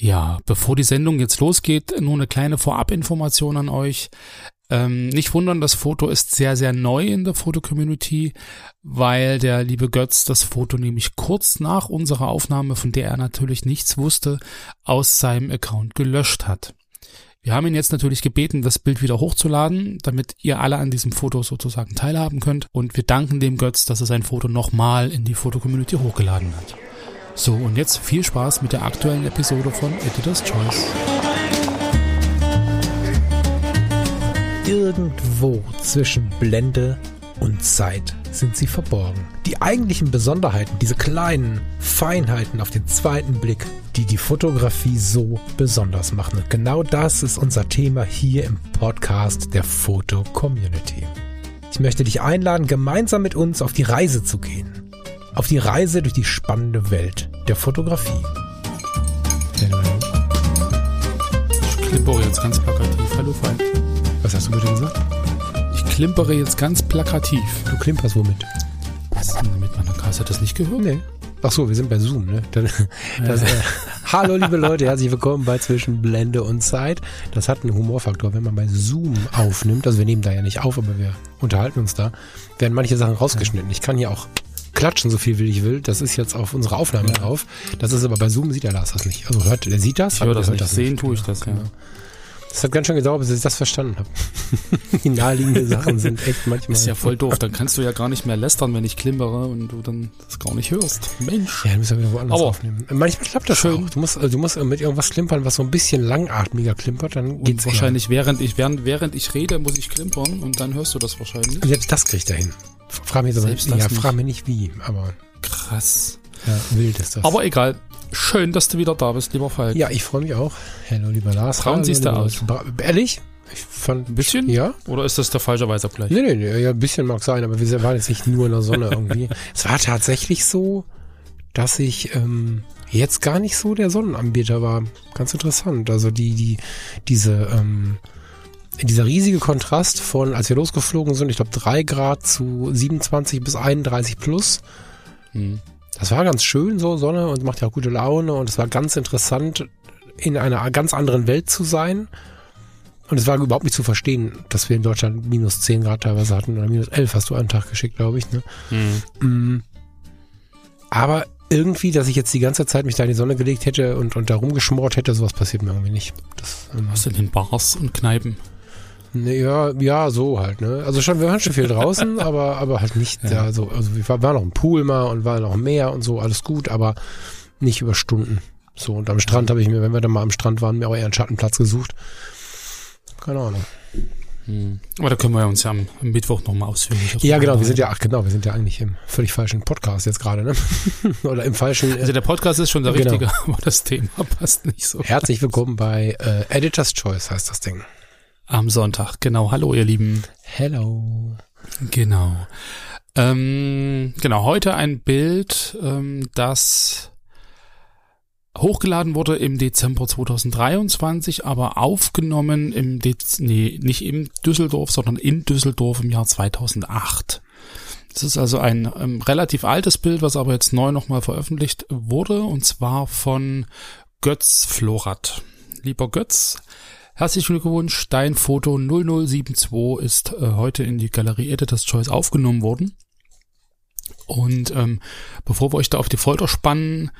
Ja, bevor die Sendung jetzt losgeht, nur eine kleine Vorabinformation an euch. Ähm, nicht wundern, das Foto ist sehr, sehr neu in der Fotocommunity, weil der liebe Götz das Foto nämlich kurz nach unserer Aufnahme, von der er natürlich nichts wusste, aus seinem Account gelöscht hat. Wir haben ihn jetzt natürlich gebeten, das Bild wieder hochzuladen, damit ihr alle an diesem Foto sozusagen teilhaben könnt. Und wir danken dem Götz, dass er sein Foto nochmal in die Fotocommunity hochgeladen hat. So, und jetzt viel Spaß mit der aktuellen Episode von Editor's Choice. Irgendwo zwischen Blende und Zeit sind sie verborgen. Die eigentlichen Besonderheiten, diese kleinen Feinheiten auf den zweiten Blick, die die Fotografie so besonders machen. Und genau das ist unser Thema hier im Podcast der Foto Community. Ich möchte dich einladen, gemeinsam mit uns auf die Reise zu gehen auf die Reise durch die spannende Welt der Fotografie. Ich klimpere jetzt ganz plakativ. Hallo Feind. Was hast du bitte gesagt? Ich klimpere jetzt ganz plakativ. Du klimperst womit? Was denn damit meiner Kasse das nicht gehört? Nee. Ach so, wir sind bei Zoom, ne? Dann, das, äh, hallo liebe Leute, herzlich willkommen bei Zwischen Blende und Zeit. Das hat einen Humorfaktor, wenn man bei Zoom aufnimmt. Also wir nehmen da ja nicht auf, aber wir unterhalten uns da. Werden manche Sachen rausgeschnitten. Ich kann hier auch klatschen, so viel wie ich will. Das ist jetzt auf unserer Aufnahme ja. drauf. Das ist aber bei Zoom sieht er Lars das nicht. Also hört, der sieht das. Ich höre das nicht. Das Sehen tue ich das, ja. Genau. Das hat ganz schön gedauert, bis ich das verstanden habe. Die naheliegenden Sachen sind echt manchmal. ist ja voll doof. Dann kannst du ja gar nicht mehr lästern, wenn ich klimpere und du dann das gar nicht hörst. Mensch. Ja, du musst ja wieder woanders Aber aufnehmen. Manchmal klappt das schön. Auch. Du musst, also du musst mit irgendwas klimpern, was so ein bisschen langatmiger klimpert, dann geht's und Wahrscheinlich während ich, während, während ich rede, muss ich klimpern und dann hörst du das wahrscheinlich. Selbst das kriegt er hin. Frag mich aber, ja, frag mich nicht wie, aber. Krass. Ja, wild ist das. Aber egal. Schön, dass du wieder da bist, lieber Falk. Ja, ich freue mich auch. Hallo, lieber Lars. Braun siehst du aus. Ehrlich? Ich fand, ein bisschen? Ja. Oder ist das der falsche Weißabgleich? Nee, nee, nee, ja, ein bisschen mag sein, aber wir waren jetzt nicht nur in der Sonne irgendwie. es war tatsächlich so, dass ich ähm, jetzt gar nicht so der Sonnenanbieter war. Ganz interessant. Also die, die, diese, ähm, dieser riesige Kontrast von, als wir losgeflogen sind, ich glaube drei Grad zu 27 bis 31 plus. Hm. Das war ganz schön, so Sonne und macht ja auch gute Laune und es war ganz interessant, in einer ganz anderen Welt zu sein. Und es war überhaupt nicht zu verstehen, dass wir in Deutschland minus 10 Grad teilweise hatten oder minus 11 hast du einen Tag geschickt, glaube ich. Ne? Mhm. Aber irgendwie, dass ich jetzt die ganze Zeit mich da in die Sonne gelegt hätte und, und da rumgeschmort hätte, sowas passiert mir irgendwie nicht. Das, ähm, Was in den Bars und Kneipen? Ne, ja, ja, so halt, ne? Also schon, wir waren schon viel draußen, aber, aber halt nicht ja. da so. Also wir waren noch im Pool mal und waren noch im Meer und so, alles gut, aber nicht über Stunden. So, und am Strand habe ich mir, wenn wir dann mal am Strand waren, mir auch eher einen Schattenplatz gesucht. Keine Ahnung. Hm. Aber da können wir uns ja am, am Mittwoch nochmal ausführlich. Ja, genau, wir sind ja, ach genau, wir sind ja eigentlich im völlig falschen Podcast jetzt gerade, ne? Oder im falschen. Also der Podcast ist schon der genau. richtige, aber das Thema passt nicht so. Herzlich willkommen bei äh, Editor's Choice heißt das Ding. Am Sonntag, genau. Hallo, ihr Lieben. Hello. Genau. Ähm, genau, heute ein Bild, ähm, das hochgeladen wurde im Dezember 2023, aber aufgenommen im Dez nee, nicht im Düsseldorf, sondern in Düsseldorf im Jahr 2008. Das ist also ein ähm, relativ altes Bild, was aber jetzt neu nochmal veröffentlicht wurde, und zwar von Götz Florat. Lieber Götz, Herzlichen Glückwunsch, dein Foto 0072 ist äh, heute in die Galerie Editor's Choice aufgenommen worden. Und ähm, bevor wir euch da auf die Folter spannen,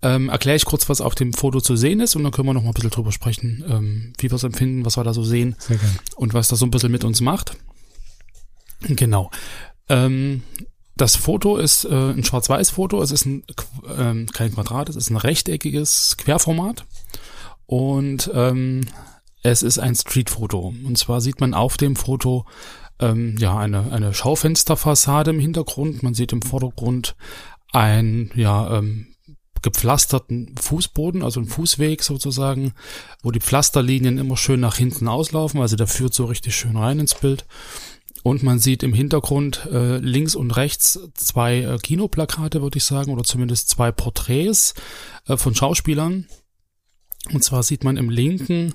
ähm, erkläre ich kurz, was auf dem Foto zu sehen ist und dann können wir noch mal ein bisschen drüber sprechen, ähm, wie wir es empfinden, was wir da so sehen und was das so ein bisschen mit uns macht. Genau. Ähm, das Foto ist äh, ein Schwarz-Weiß-Foto. Es ist ein, ähm, kein Quadrat, es ist ein rechteckiges Querformat. Und ähm, es ist ein Streetfoto. Und zwar sieht man auf dem Foto ähm, ja eine, eine Schaufensterfassade im Hintergrund. Man sieht im Vordergrund ein ja ähm, gepflasterten Fußboden, also ein Fußweg sozusagen, wo die Pflasterlinien immer schön nach hinten auslaufen. Also der führt so richtig schön rein ins Bild. Und man sieht im Hintergrund äh, links und rechts zwei äh, Kinoplakate, würde ich sagen, oder zumindest zwei Porträts äh, von Schauspielern. Und zwar sieht man im linken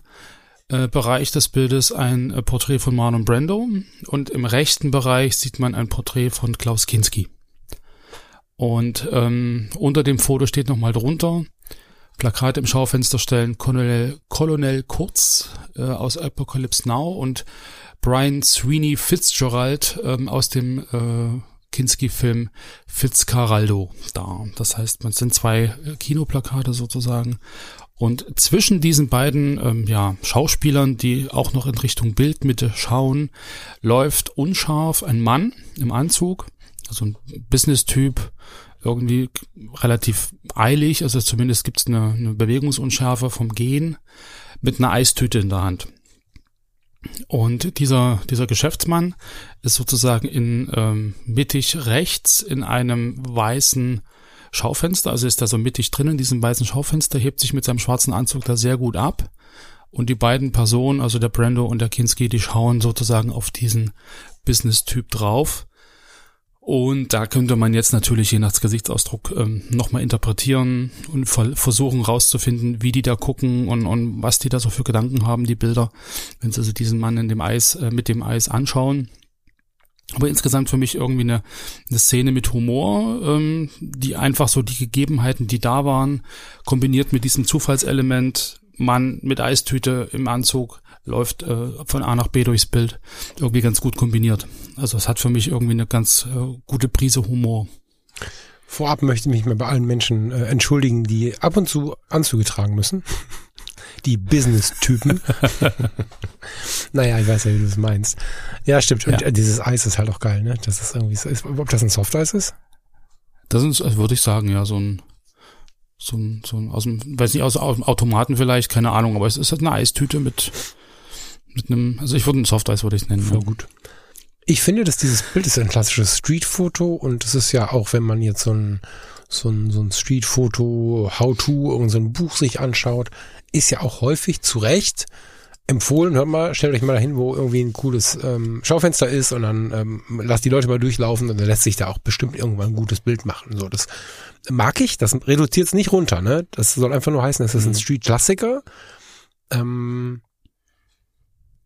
Bereich des Bildes ein äh, Porträt von Marlon Brando und im rechten Bereich sieht man ein Porträt von Klaus Kinski. Und ähm, unter dem Foto steht nochmal drunter Plakate im Schaufenster stellen Colonel, Colonel Kurz äh, aus Apocalypse Now und Brian Sweeney Fitzgerald ähm, aus dem äh, Kinski-Film Fitzcarraldo da. Das heißt, man sind zwei äh, Kinoplakate sozusagen. Und zwischen diesen beiden ähm, ja, Schauspielern, die auch noch in Richtung Bildmitte schauen, läuft unscharf ein Mann im Anzug, also ein Business-Typ, irgendwie relativ eilig, also zumindest gibt es eine, eine Bewegungsunschärfe vom Gehen mit einer Eistüte in der Hand. Und dieser, dieser Geschäftsmann ist sozusagen in ähm, mittig rechts in einem weißen Schaufenster, also ist da so mittig drin in diesem weißen Schaufenster, hebt sich mit seinem schwarzen Anzug da sehr gut ab. Und die beiden Personen, also der Brando und der Kinski, die schauen sozusagen auf diesen Business-Typ drauf. Und da könnte man jetzt natürlich je nach Gesichtsausdruck ähm, nochmal interpretieren und versuchen rauszufinden, wie die da gucken und, und was die da so für Gedanken haben, die Bilder, wenn sie also diesen Mann in dem Eis, äh, mit dem Eis anschauen. Aber insgesamt für mich irgendwie eine, eine Szene mit Humor, ähm, die einfach so die Gegebenheiten, die da waren, kombiniert mit diesem Zufallselement, Mann mit Eistüte im Anzug, läuft äh, von A nach B durchs Bild irgendwie ganz gut kombiniert. Also es hat für mich irgendwie eine ganz äh, gute Prise Humor. Vorab möchte ich mich mal bei allen Menschen äh, entschuldigen, die ab und zu Anzüge tragen müssen. Die Business-Typen. naja, ich weiß ja, wie du es meinst. Ja, stimmt. Und ja. Äh, dieses Eis ist halt auch geil, ne? Das ist irgendwie, ist, ob das ein Softeis ist? Das ist, also würde ich sagen, ja, so ein, so ein, so ein, aus dem, weiß nicht, aus dem Automaten vielleicht, keine Ahnung, aber es ist halt eine Eistüte mit, mit einem, also ich würde ein Softeis würde ich nennen. Voll ja. gut. Ich finde, dass dieses Bild ist ein klassisches Streetfoto und es ist ja auch, wenn man jetzt so ein, so ein, so ein Streetfoto, How-To, irgendein so Buch sich anschaut, ist ja auch häufig zu Recht empfohlen, hört mal, stellt euch mal dahin, wo irgendwie ein cooles ähm, Schaufenster ist und dann ähm, lasst die Leute mal durchlaufen und dann lässt sich da auch bestimmt irgendwann ein gutes Bild machen. So, das mag ich, das reduziert es nicht runter, ne? Das soll einfach nur heißen, das ist ein mhm. Street-Klassiker. Ähm,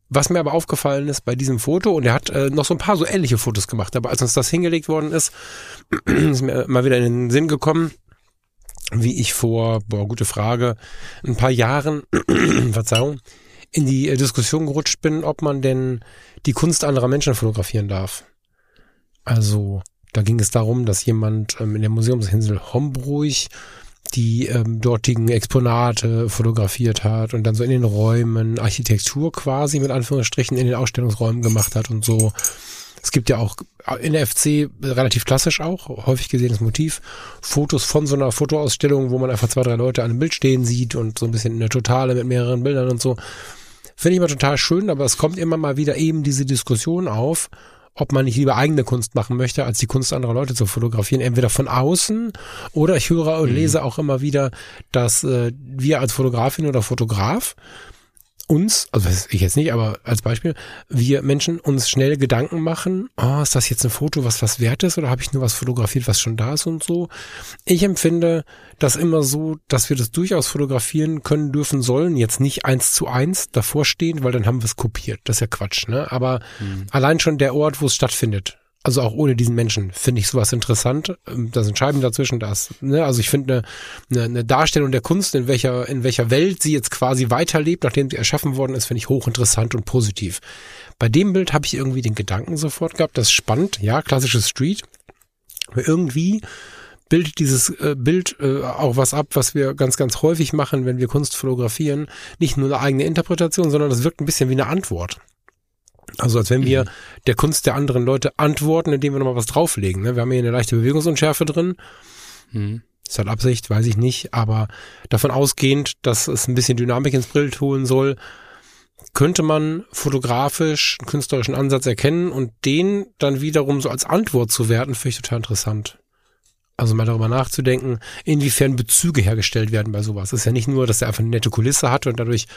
was mir aber aufgefallen ist bei diesem Foto, und er hat äh, noch so ein paar so ähnliche Fotos gemacht, aber als uns das hingelegt worden ist, ist mir mal wieder in den Sinn gekommen, wie ich vor, boah, gute Frage, ein paar Jahren, Verzeihung, in die äh, Diskussion gerutscht bin, ob man denn die Kunst anderer Menschen fotografieren darf. Also, da ging es darum, dass jemand ähm, in der Museumsinsel Hombruch die ähm, dortigen Exponate fotografiert hat und dann so in den Räumen Architektur quasi mit Anführungsstrichen in den Ausstellungsräumen gemacht hat und so. Es gibt ja auch in der FC relativ klassisch auch, häufig gesehenes Motiv, Fotos von so einer Fotoausstellung, wo man einfach zwei, drei Leute an einem Bild stehen sieht und so ein bisschen in der Totale mit mehreren Bildern und so. Finde ich immer total schön, aber es kommt immer mal wieder eben diese Diskussion auf, ob man nicht lieber eigene Kunst machen möchte, als die Kunst anderer Leute zu fotografieren, entweder von außen oder ich höre und mhm. lese auch immer wieder, dass äh, wir als Fotografin oder Fotograf uns, also weiß ich jetzt nicht, aber als Beispiel, wir Menschen uns schnell Gedanken machen, oh, ist das jetzt ein Foto, was was wert ist oder habe ich nur was fotografiert, was schon da ist und so. Ich empfinde das immer so, dass wir das durchaus fotografieren können, dürfen, sollen, jetzt nicht eins zu eins davor stehen, weil dann haben wir es kopiert. Das ist ja Quatsch, ne? Aber mhm. allein schon der Ort, wo es stattfindet, also auch ohne diesen Menschen finde ich sowas interessant. Ähm, da sind Scheiben dazwischen, das. Ne? Also ich finde eine, eine, eine Darstellung der Kunst, in welcher in welcher Welt sie jetzt quasi weiterlebt, nachdem sie erschaffen worden ist, finde ich hochinteressant und positiv. Bei dem Bild habe ich irgendwie den Gedanken sofort gehabt, das ist spannend, ja, klassisches Street. Aber irgendwie bildet dieses äh, Bild äh, auch was ab, was wir ganz, ganz häufig machen, wenn wir Kunst fotografieren. Nicht nur eine eigene Interpretation, sondern das wirkt ein bisschen wie eine Antwort. Also als wenn wir mhm. der Kunst der anderen Leute antworten, indem wir nochmal was drauflegen. Ne? Wir haben hier eine leichte Bewegungsunschärfe drin. Mhm. Ist halt Absicht, weiß ich nicht. Aber davon ausgehend, dass es ein bisschen Dynamik ins Bild holen soll, könnte man fotografisch einen künstlerischen Ansatz erkennen und den dann wiederum so als Antwort zu werten, finde ich total interessant. Also mal darüber nachzudenken, inwiefern Bezüge hergestellt werden bei sowas. Es ist ja nicht nur, dass er einfach eine nette Kulisse hat und dadurch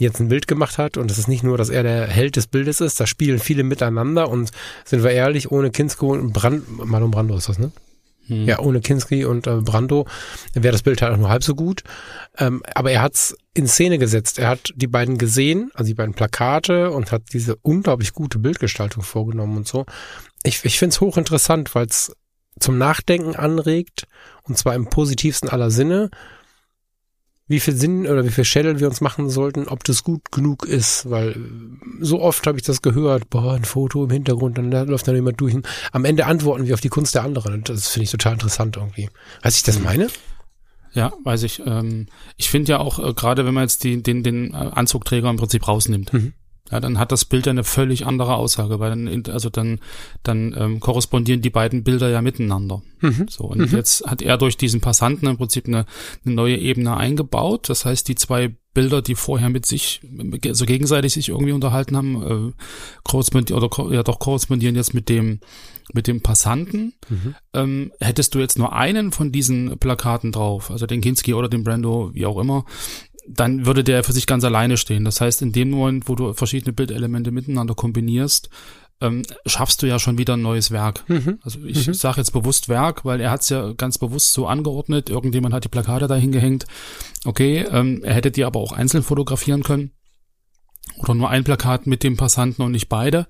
jetzt ein Bild gemacht hat und es ist nicht nur, dass er der Held des Bildes ist, da spielen viele miteinander und sind wir ehrlich, ohne Kinski und Brand, Marlon Brando ist das, ne? Hm. Ja, ohne Kinski und äh, Brando wäre das Bild halt auch nur halb so gut. Ähm, aber er hat's in Szene gesetzt. Er hat die beiden gesehen, also die beiden Plakate und hat diese unglaublich gute Bildgestaltung vorgenommen und so. Ich, ich finde es hochinteressant, weil es zum Nachdenken anregt, und zwar im positivsten aller Sinne. Wie viel Sinn oder wie viel Schädel wir uns machen sollten, ob das gut genug ist, weil äh, so oft habe ich das gehört, boah, ein Foto im Hintergrund, dann läuft dann jemand durch. Am Ende antworten wir auf die Kunst der anderen. Und das finde ich total interessant irgendwie. Weißt du, ich das mhm. meine? Ja, weiß ich. Ähm, ich finde ja auch, äh, gerade wenn man jetzt die, den, den Anzugträger im Prinzip rausnimmt, mhm ja, dann hat das Bild ja eine völlig andere Aussage, weil dann, also dann, dann ähm, korrespondieren die beiden Bilder ja miteinander. Mhm. So, und mhm. jetzt hat er durch diesen Passanten im Prinzip eine, eine neue Ebene eingebaut. Das heißt, die zwei Bilder, die vorher mit sich, also gegenseitig sich irgendwie unterhalten haben, äh, korrespondieren oder ja doch korrespondieren jetzt mit dem, mit dem Passanten. Mhm. Ähm, hättest du jetzt nur einen von diesen Plakaten drauf, also den Kinski oder den Brando, wie auch immer, dann würde der für sich ganz alleine stehen. Das heißt, in dem Moment, wo du verschiedene Bildelemente miteinander kombinierst, ähm, schaffst du ja schon wieder ein neues Werk. Mhm. Also ich mhm. sage jetzt bewusst Werk, weil er hat es ja ganz bewusst so angeordnet. Irgendjemand hat die Plakate dahin gehängt. Okay, ähm, er hätte die aber auch einzeln fotografieren können. Oder nur ein Plakat mit dem Passanten und nicht beide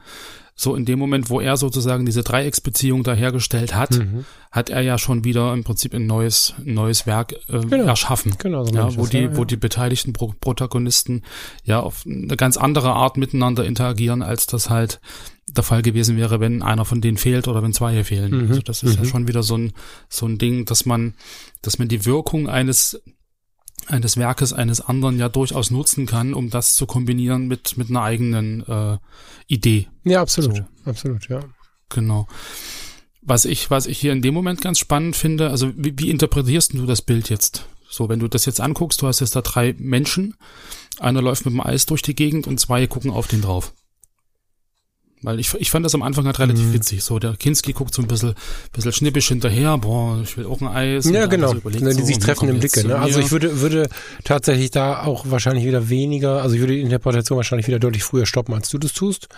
so in dem Moment, wo er sozusagen diese Dreiecksbeziehung da hergestellt hat, mhm. hat er ja schon wieder im Prinzip ein neues, neues Werk äh, genau. erschaffen. Genau, so ja, wo die, ja, wo die beteiligten Pro Protagonisten ja auf eine ganz andere Art miteinander interagieren, als das halt der Fall gewesen wäre, wenn einer von denen fehlt oder wenn zwei hier fehlen. Mhm. Also das ist mhm. ja schon wieder so ein, so ein Ding, dass man, dass man die Wirkung eines eines Werkes eines anderen ja durchaus nutzen kann, um das zu kombinieren mit, mit einer eigenen äh, Idee. Ja, absolut. So. Absolut, ja. Genau. Was ich, was ich hier in dem Moment ganz spannend finde, also wie, wie interpretierst du das Bild jetzt? So, wenn du das jetzt anguckst, du hast jetzt da drei Menschen, einer läuft mit dem Eis durch die Gegend und zwei gucken auf den drauf. Weil ich, ich fand das am Anfang halt relativ mhm. witzig. So, der Kinski guckt so ein bisschen, bisschen schnippisch hinterher, boah, ich will auch ein Eis. Ja, genau. So die sich so, treffen im Blicke. Ne? Also ich würde, würde tatsächlich da auch wahrscheinlich wieder weniger, also ich würde die Interpretation wahrscheinlich wieder deutlich früher stoppen, als du das tust.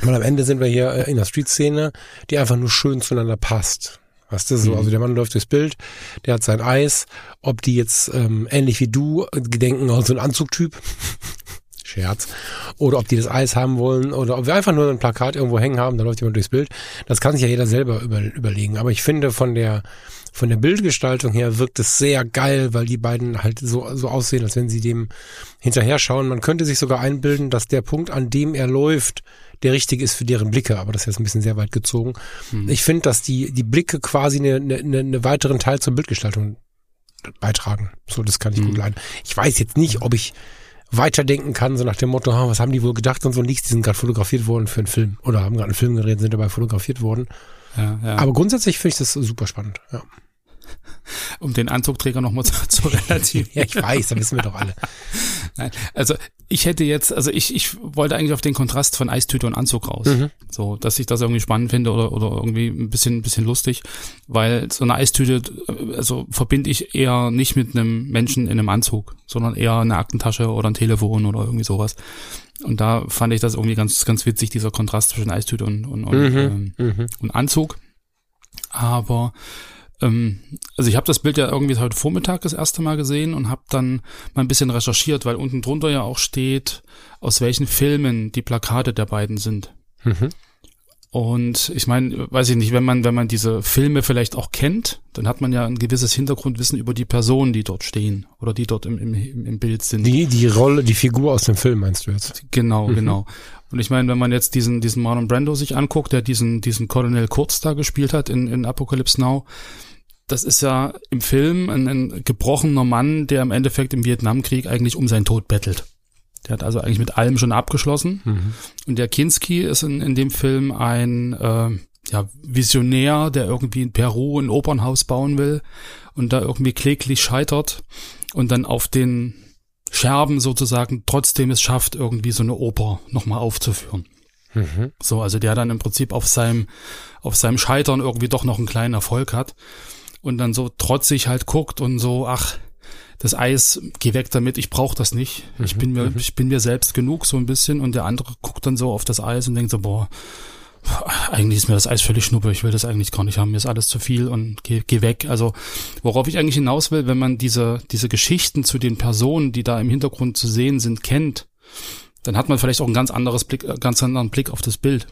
Weil am Ende sind wir hier äh, in der Street-Szene, die einfach nur schön zueinander passt. Weißt du, so, mhm. also der Mann läuft durchs Bild, der hat sein Eis, ob die jetzt ähm, ähnlich wie du gedenken, also ein Anzugtyp, Scherz. Oder ob die das Eis haben wollen oder ob wir einfach nur ein Plakat irgendwo hängen haben, da läuft jemand durchs Bild. Das kann sich ja jeder selber über, überlegen. Aber ich finde von der, von der Bildgestaltung her wirkt es sehr geil, weil die beiden halt so, so aussehen, als wenn sie dem hinterher schauen. Man könnte sich sogar einbilden, dass der Punkt, an dem er läuft, der richtige ist für deren Blicke, aber das ist jetzt ein bisschen sehr weit gezogen. Hm. Ich finde, dass die, die Blicke quasi eine, eine, eine weiteren Teil zur Bildgestaltung beitragen. So, das kann ich hm. gut leiden. Ich weiß jetzt nicht, ob ich weiterdenken kann, so nach dem Motto, was haben die wohl gedacht und so nichts, die sind gerade fotografiert worden für einen Film oder haben gerade einen Film gedreht, sind dabei fotografiert worden. Ja, ja. Aber grundsätzlich finde ich das super spannend, ja um den Anzugträger nochmal zu, zu relativieren. ja, ich weiß, da wissen wir doch alle. Nein, also ich hätte jetzt, also ich, ich wollte eigentlich auf den Kontrast von Eistüte und Anzug raus. Mhm. So, dass ich das irgendwie spannend finde oder, oder irgendwie ein bisschen, ein bisschen lustig, weil so eine Eistüte, also verbinde ich eher nicht mit einem Menschen in einem Anzug, sondern eher eine Aktentasche oder ein Telefon oder irgendwie sowas. Und da fand ich das irgendwie ganz, ganz witzig, dieser Kontrast zwischen Eistüte und, und, und, mhm. ähm, mhm. und Anzug. Aber ähm, also ich habe das Bild ja irgendwie heute Vormittag das erste Mal gesehen und habe dann mal ein bisschen recherchiert, weil unten drunter ja auch steht, aus welchen Filmen die Plakate der beiden sind. Mhm. Und ich meine, weiß ich nicht, wenn man, wenn man diese Filme vielleicht auch kennt, dann hat man ja ein gewisses Hintergrundwissen über die Personen, die dort stehen oder die dort im, im, im Bild sind. Die, die Rolle, die Figur aus dem Film meinst du jetzt? Genau, mhm. genau. Und ich meine, wenn man jetzt diesen, diesen Marlon Brando sich anguckt, der diesen, diesen Colonel Kurz da gespielt hat in, in Apocalypse Now, das ist ja im Film ein, ein gebrochener Mann, der im Endeffekt im Vietnamkrieg eigentlich um seinen Tod bettelt. Der hat also eigentlich mit allem schon abgeschlossen. Mhm. Und der Kinski ist in, in dem Film ein äh, ja, Visionär, der irgendwie in Peru ein Opernhaus bauen will und da irgendwie kläglich scheitert und dann auf den Scherben sozusagen trotzdem es schafft, irgendwie so eine Oper nochmal aufzuführen. Mhm. So, also der dann im Prinzip auf seinem, auf seinem Scheitern irgendwie doch noch einen kleinen Erfolg hat und dann so trotzig halt guckt und so, ach, das Eis, geh weg damit, ich brauche das nicht. Ich mhm, bin mir, mhm. ich bin mir selbst genug so ein bisschen und der andere guckt dann so auf das Eis und denkt so, boah, eigentlich ist mir das Eis völlig schnuppe, ich will das eigentlich gar nicht haben, mir ist alles zu viel und geh, geh weg. Also worauf ich eigentlich hinaus will, wenn man diese, diese Geschichten zu den Personen, die da im Hintergrund zu sehen sind, kennt, dann hat man vielleicht auch ein ganz anderes Blick, äh, ganz anderen Blick auf das Bild.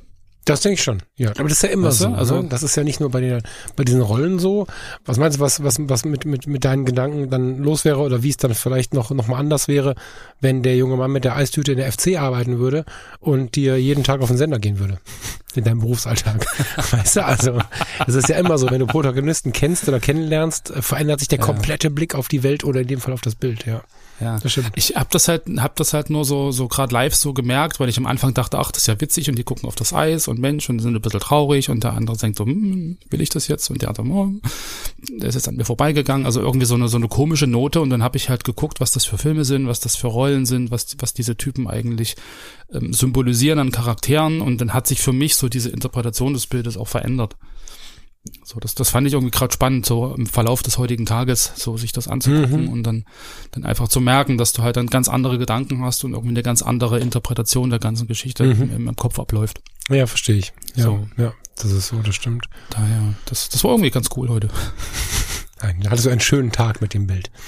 Das denke ich schon. Ja, aber das ist ja immer Weißt du? so. Also Also- das ist ja nicht nur bei den bei diesen Rollen so. Was meinst du, was was was mit mit mit deinen Gedanken dann los wäre oder wie es dann vielleicht noch noch mal anders wäre, wenn der junge Mann mit der Eistüte in der FC arbeiten würde und dir jeden Tag auf den Sender gehen würde in deinem Berufsalltag. weißt du, also das ist ja immer so, wenn du Protagonisten kennst oder kennenlernst, verändert sich der Ja. komplette Blick auf die Welt oder in dem Fall auf das Bild. Ja, Ja. das stimmt. Ich hab das halt, hab das halt nur so, so gerade live so gemerkt, weil ich am Anfang dachte, ach, das ist ja witzig und die gucken auf das Eis und Mensch und sind ein bisschen traurig und der andere denkt so, hm, will ich das jetzt? Und der andere, oh, der ist jetzt an mir vorbeigegangen. Also irgendwie so eine, so eine komische Note und dann habe ich halt geguckt, was das für Filme sind, was das für Rollen sind, was, was diese Typen eigentlich ähm, symbolisieren an Charakteren und dann hat sich für mich so diese Interpretation des Bildes auch verändert. So, das, das fand ich irgendwie gerade spannend, so im Verlauf des heutigen Tages, so sich das anzugucken Mhm. und dann, dann einfach zu merken, dass du halt dann ganz andere Gedanken hast und irgendwie eine ganz andere Interpretation der ganzen Geschichte Mhm. im, im Kopf abläuft. Ja, verstehe ich. Ja, So. ja, das ist so, das stimmt. Daher, das, das war irgendwie ganz cool heute. Da hattest du einen schönen Tag mit dem Bild.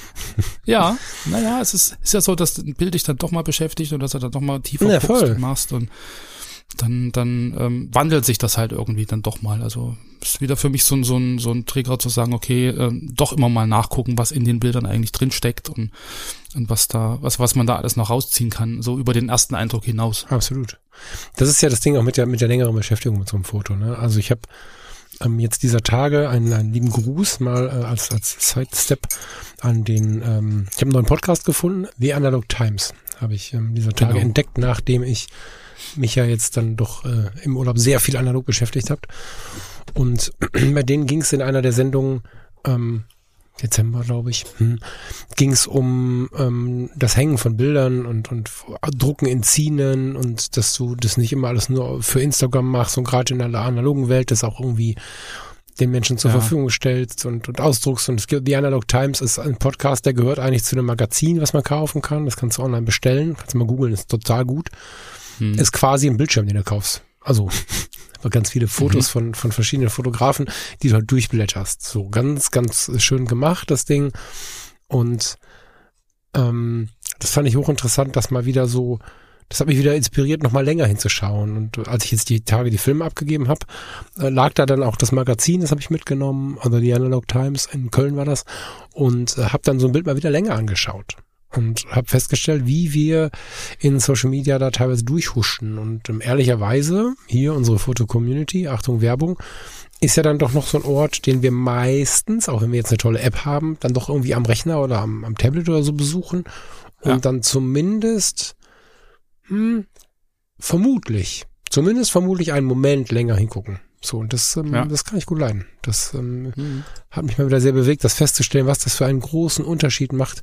Ja, naja, es ist, ist ja so, dass ein Bild dich dann doch mal beschäftigt und dass du dann doch mal tiefer Ja, guckst voll. machst und dann, dann ähm, wandelt sich das halt irgendwie dann doch mal. Also ist wieder für mich so ein, so ein, so ein Trigger zu sagen, okay, ähm, doch immer mal nachgucken, was in den Bildern eigentlich drin steckt und, und was da, was, was man da alles noch rausziehen kann, so über den ersten Eindruck hinaus. Absolut. Das ist ja das Ding auch mit der, mit der längeren Beschäftigung mit so einem Foto. Ne? Also ich habe ähm, jetzt dieser Tage einen, einen lieben Gruß mal äh, als, als Sidestep an den, ähm, ich habe einen neuen Podcast gefunden, The Analog Times, habe ich ähm, dieser Tage Genau. entdeckt, nachdem ich mich ja jetzt dann doch äh, im Urlaub sehr viel analog beschäftigt habe. Und bei denen ging es in einer der Sendungen, ähm, Dezember, glaube ich, hm, ging es um ähm, das Hängen von Bildern und, und Drucken in Zinen und dass du das nicht immer alles nur für Instagram machst und gerade in der analogen Welt das auch irgendwie den Menschen zur Ja. Verfügung stellst und, und ausdruckst. Und es gibt, The Analog Times ist ein Podcast, der gehört eigentlich zu einem Magazin, was man kaufen kann. Das kannst du online bestellen. Kannst du mal googeln, ist total gut. Hm. Ist quasi ein Bildschirm, den du kaufst. Also aber ganz viele Fotos von, von verschiedenen Fotografen, die du halt durchblätterst. So ganz, ganz schön gemacht, das Ding. Und ähm, das fand ich hochinteressant, dass mal wieder so, das hat mich wieder inspiriert, noch mal länger hinzuschauen. Und als ich jetzt die Tage die Filme abgegeben habe, äh, lag da dann auch das Magazin, das habe ich mitgenommen, also die Analog Times, in Köln war das, und äh, habe dann so ein Bild mal wieder länger angeschaut. Und habe festgestellt, wie wir in Social Media da teilweise durchhuschen. Und ähm, ehrlicherweise, hier unsere Foto-Community, Achtung Werbung, ist ja dann doch noch so ein Ort, den wir meistens, auch wenn wir jetzt eine tolle App haben, dann doch irgendwie am Rechner oder am, am Tablet oder so besuchen und Ja. dann zumindest, hm, vermutlich, zumindest vermutlich einen Moment länger hingucken. So, und das, ähm, Ja. das kann ich gut leiden. Das ähm, Hm. hat mich mal wieder sehr bewegt, das festzustellen, was das für einen großen Unterschied macht,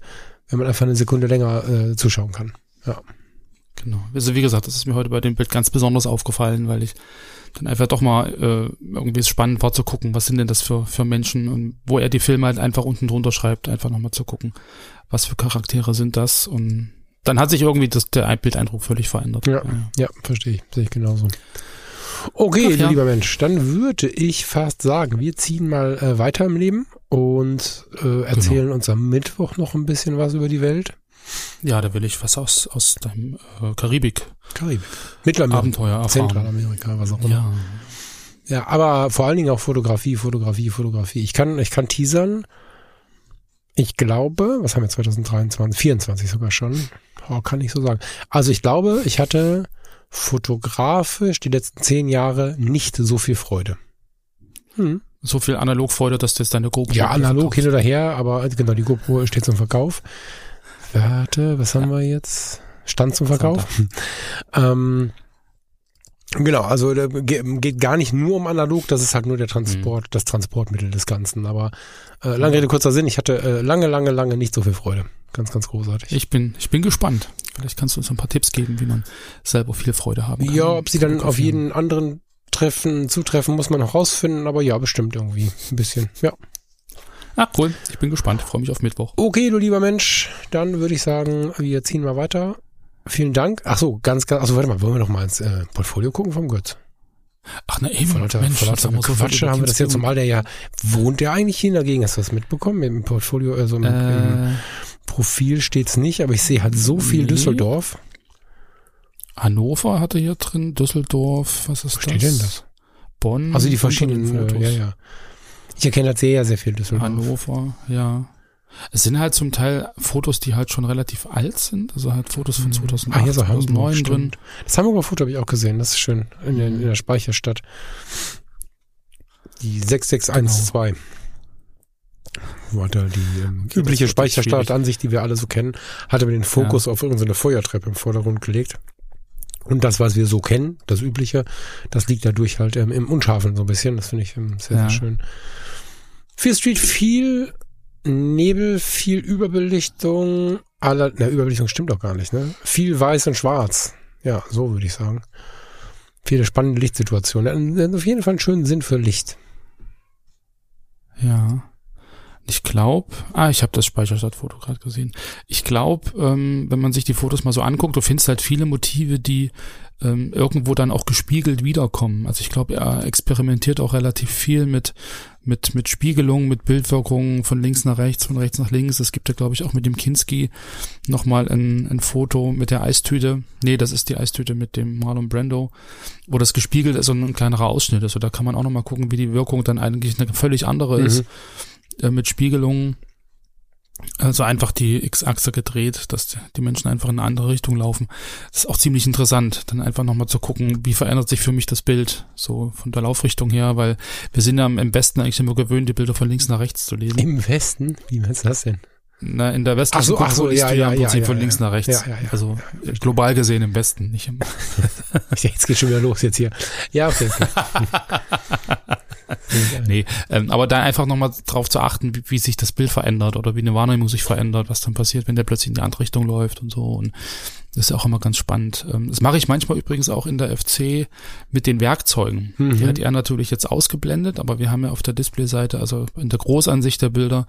wenn man einfach eine Sekunde länger äh, zuschauen kann. Ja. Genau. Also wie gesagt, das ist mir heute bei dem Bild ganz besonders aufgefallen, weil ich dann einfach doch mal äh, irgendwie es spannend war zu gucken, was sind denn das für, für Menschen und wo er die Filme halt einfach unten drunter schreibt, einfach nochmal zu gucken, was für Charaktere sind das und dann hat sich irgendwie das, der Bildeindruck völlig verändert. Ja. Ja, verstehe ich. Sehe ich genauso. Okay, Ach ja. lieber Mensch, dann würde ich fast sagen, wir ziehen mal äh, weiter im Leben und äh, erzählen uns am Mittwoch noch ein bisschen was über die Welt. ja, da will ich was aus, aus deinem äh, Karibik Karibik. Mittelamerika. Abenteuer erfahren. Zentralamerika, was auch immer. Ja. Ja, aber vor allen Dingen auch Fotografie, Fotografie, Fotografie. Ich kann, ich kann teasern. Ich glaube, was haben wir 2023, 24 sogar schon. Oh, kann ich so sagen. Also ich glaube, ich hatte fotografisch die letzten zehn Jahre nicht so viel Freude. Hm. So viel Analogfreude, dass das deine GoPro Ja, analog hin oder her, aber genau, die GoPro steht zum Verkauf. Warte, was haben wir jetzt? Stand zum Verkauf. ähm, genau, also geht gar nicht nur um analog, das ist halt nur der Transport, das Transportmittel des Ganzen. Aber äh, lange Rede, kurzer Sinn, ich hatte äh, lange, lange, lange nicht so viel Freude. Ganz, ganz großartig. Ich bin, ich bin gespannt. Vielleicht kannst du uns ein paar Tipps geben, wie man selber viel Freude haben kann. ja, ob sie dann auf jeden anderen treffen, zutreffen, muss man noch rausfinden, aber ja, bestimmt irgendwie ein bisschen. Ja. Ah, cool. Ich bin gespannt. Freue mich auf Mittwoch. Okay, du lieber Mensch, dann würde ich sagen, wir ziehen mal weiter. Vielen Dank. Ach so, ganz, ganz, also warte mal, wollen wir noch mal ins äh, Portfolio gucken vom Götz? Ach, na eben. Vor lauter, Mensch, jetzt lauter über haben wir das jetzt, zumal der ja, wohnt der eigentlich hier dagegen? Hast du das mitbekommen? Im Portfolio, also im, im Äh, Profil steht's nicht, aber ich sehe halt so viel nee. Düsseldorf. Hannover hatte hier drin, Düsseldorf, was ist Wo steht das? denn das? Bonn. Also die verschiedenen, Fotos. äh, ja, ja. Ich erkenne halt sehr, sehr viel Düsseldorf. Hannover, ja. Es sind halt zum Teil Fotos, die halt schon relativ alt sind, also halt Fotos von 2008, Ah, hier ist auch Hamburg, 2009 drin. Das Hamburger Foto habe ich auch gesehen, das ist schön. In der, in der Speicherstadt. Die 6612. Wo hat er die ähm, übliche wird Speicherstadtansicht, die wir alle so kennen, hat aber den Fokus auf irgendeine Feuertreppe im Vordergrund gelegt. Und das, was wir so kennen, das Übliche, das liegt dadurch halt ähm, im Unscharfen so ein bisschen. Das finde ich ähm, sehr, Ja. sehr schön. Fear Street viel Nebel, viel Überbelichtung. Aller, na, Überbelichtung stimmt doch gar nicht, ne? Viel weiß und schwarz. Ja, so würde ich sagen. Viele spannende Lichtsituationen. Auf jeden Fall einen schönen Sinn für Licht. Ja. Ich glaube, ah, ich habe das Speicherstadtfoto gerade gesehen. Ich glaube, ähm, wenn man sich die Fotos mal so anguckt, du findest halt viele Motive, die ähm, irgendwo dann auch gespiegelt wiederkommen. Also ich glaube, er experimentiert auch relativ viel mit mit mit Spiegelungen, mit Bildwirkungen von links nach rechts, von rechts nach links. Es gibt ja, glaube ich, auch mit dem Kinski nochmal ein, ein Foto mit der Eistüte. Nee, das ist die Eistüte mit dem Marlon Brando, wo das gespiegelt ist und ein kleinerer Ausschnitt ist. Und da kann man auch nochmal gucken, wie die Wirkung dann eigentlich eine völlig andere Mhm. ist äh, mit Spiegelungen. Also einfach die X-Achse gedreht, dass die Menschen einfach in eine andere Richtung laufen. Das ist auch ziemlich interessant, dann einfach nochmal zu gucken, wie verändert sich für mich das Bild, so von der Laufrichtung her, weil wir sind ja im Westen eigentlich immer gewöhnt, die Bilder von links nach rechts zu lesen. Im Westen? Wie meinst du das denn? Na, in der westlichen Ach so, ach so, ja, du ja, im Prinzip ja, von ja. links nach rechts. Ja. Also global gesehen im Westen, nicht im jetzt geht schon wieder los jetzt hier. Ja, okay. okay. Nee, ähm, aber da einfach nochmal drauf zu achten, wie, wie sich das Bild verändert oder wie eine Wahrnehmung sich verändert, was dann passiert, wenn der plötzlich in die andere Richtung läuft und so. Und das ist ja auch immer ganz spannend. Ähm, das mache ich manchmal übrigens auch in der FC mit den Werkzeugen. Mhm. Die hat er natürlich jetzt ausgeblendet, aber wir haben ja auf der Displayseite, also in der Großansicht der Bilder,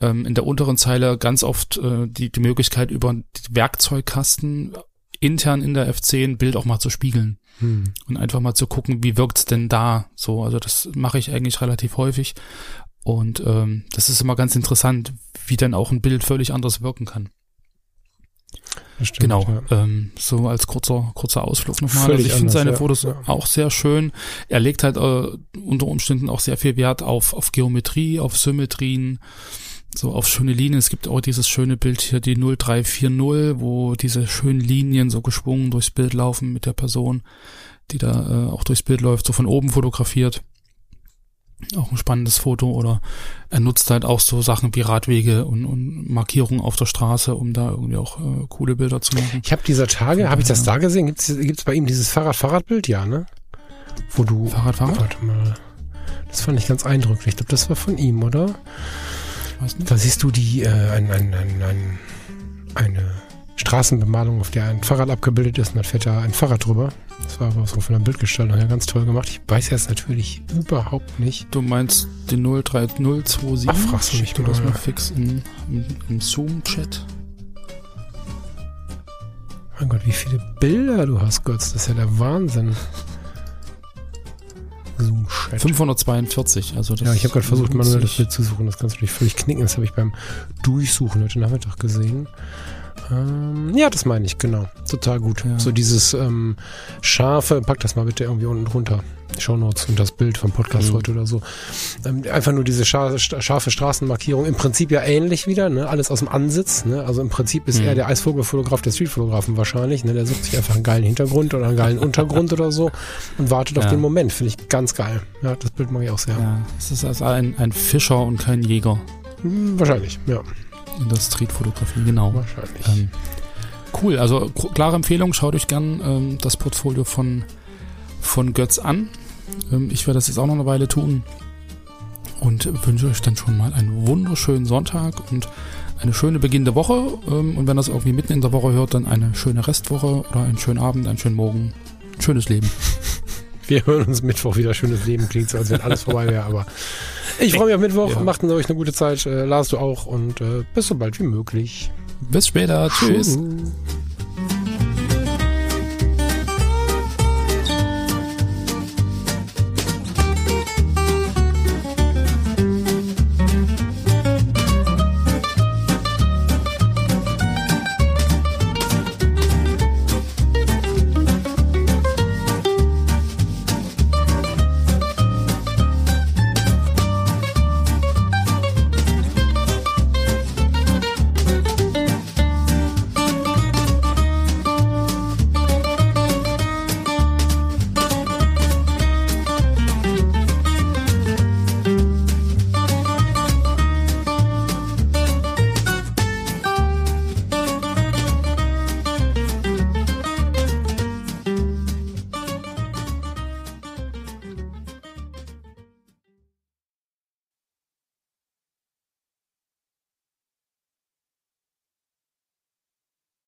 ähm, in der unteren Zeile ganz oft äh, die, die Möglichkeit, über die Werkzeugkasten intern in der FC ein Bild auch mal zu spiegeln Hm. und einfach mal zu gucken, wie wirkt's denn da so. Also das mache ich eigentlich relativ häufig und ähm, das ist immer ganz interessant, wie dann auch ein Bild völlig anders wirken kann. Stimmt, Genau, Ja. ähm, so als kurzer kurzer Ausflug nochmal. Völlig Also ich finde seine ja. Fotos Ja. auch sehr schön. Er legt halt äh, unter Umständen auch sehr viel Wert auf auf Geometrie, auf Symmetrien, so auf schöne Linien. Es gibt auch dieses schöne Bild hier, die 0340, wo diese schönen Linien so geschwungen durchs Bild laufen mit der Person, die da äh, auch durchs Bild läuft, so von oben fotografiert. Auch ein spannendes Foto oder er nutzt halt auch so Sachen wie Radwege und, und Markierungen auf der Straße, um da irgendwie auch äh, coole Bilder zu machen. Ich habe dieser Tage, habe ich das da gesehen? Gibt es bei ihm dieses Fahrrad-Fahrradbild? Ja, ne? Wo du. Fahrrad, Fahrrad? Warte mal. Das fand ich ganz eindrücklich. Ich glaube, das war von ihm, oder? Weiß nicht. Da siehst du die, äh, ein, ein, ein, ein, eine Straßenbemalung, auf der ein Fahrrad abgebildet ist und dann fährt da ein Fahrrad drüber. Das war aber so von der Bildgestaltung her ganz toll gemacht. Ich weiß jetzt natürlich überhaupt nicht. Du meinst den 03027? Ach, fragst du mich du das mal. mal fix in, im, im Zoom-Chat. Mein Gott, wie viele Bilder du hast, Götz. Das ist ja der Wahnsinn. Zoom-Chat. 542, also das Ja, ich habe gerade versucht, manuell das Bild zu suchen. Das kannst du dich völlig knicken. Das habe ich beim Durchsuchen heute Nachmittag gesehen. Ähm, ja, das meine ich, genau. Total gut. Ja. So dieses ähm, scharfe, pack das mal bitte irgendwie unten drunter. Shownotes und das Bild vom Podcast Mhm. heute oder so. Ähm, einfach nur diese scharfe, scharfe Straßenmarkierung. Im Prinzip ja ähnlich wieder, ne? Alles aus dem Ansitz. Ne? Also im Prinzip ist Mhm. er der Eisvogelfotograf der Streetfotografen wahrscheinlich. Ne? Der sucht sich einfach einen geilen Hintergrund oder einen geilen Untergrund oder so und wartet auf Ja. den Moment. Finde ich ganz geil. Ja, das Bild mag ich auch sehr. Ja, es ist also ein, ein Fischer und kein Jäger Hm, Wahrscheinlich, ja. In der Streetfotografie, genau. Wahrscheinlich. Ähm, cool, also klare Empfehlung, schaut euch gern ähm, das Portfolio von, von Götz an. Ähm, ich werde das jetzt auch noch eine Weile tun und wünsche euch dann schon mal einen wunderschönen Sonntag und eine schöne beginnende Woche. Ähm, und wenn das irgendwie mitten in der Woche hört, dann eine schöne Restwoche oder einen schönen Abend, einen schönen Morgen. Ein schönes Leben. Wir hören uns Mittwoch wieder. Schönes Leben klingt so, als wenn alles vorbei wäre, aber ich freue mich auf Mittwoch. Ja. Macht euch eine gute Zeit. Äh, Lars, du auch und äh, bis so bald wie möglich. Bis später. Tschüss. Tschüss.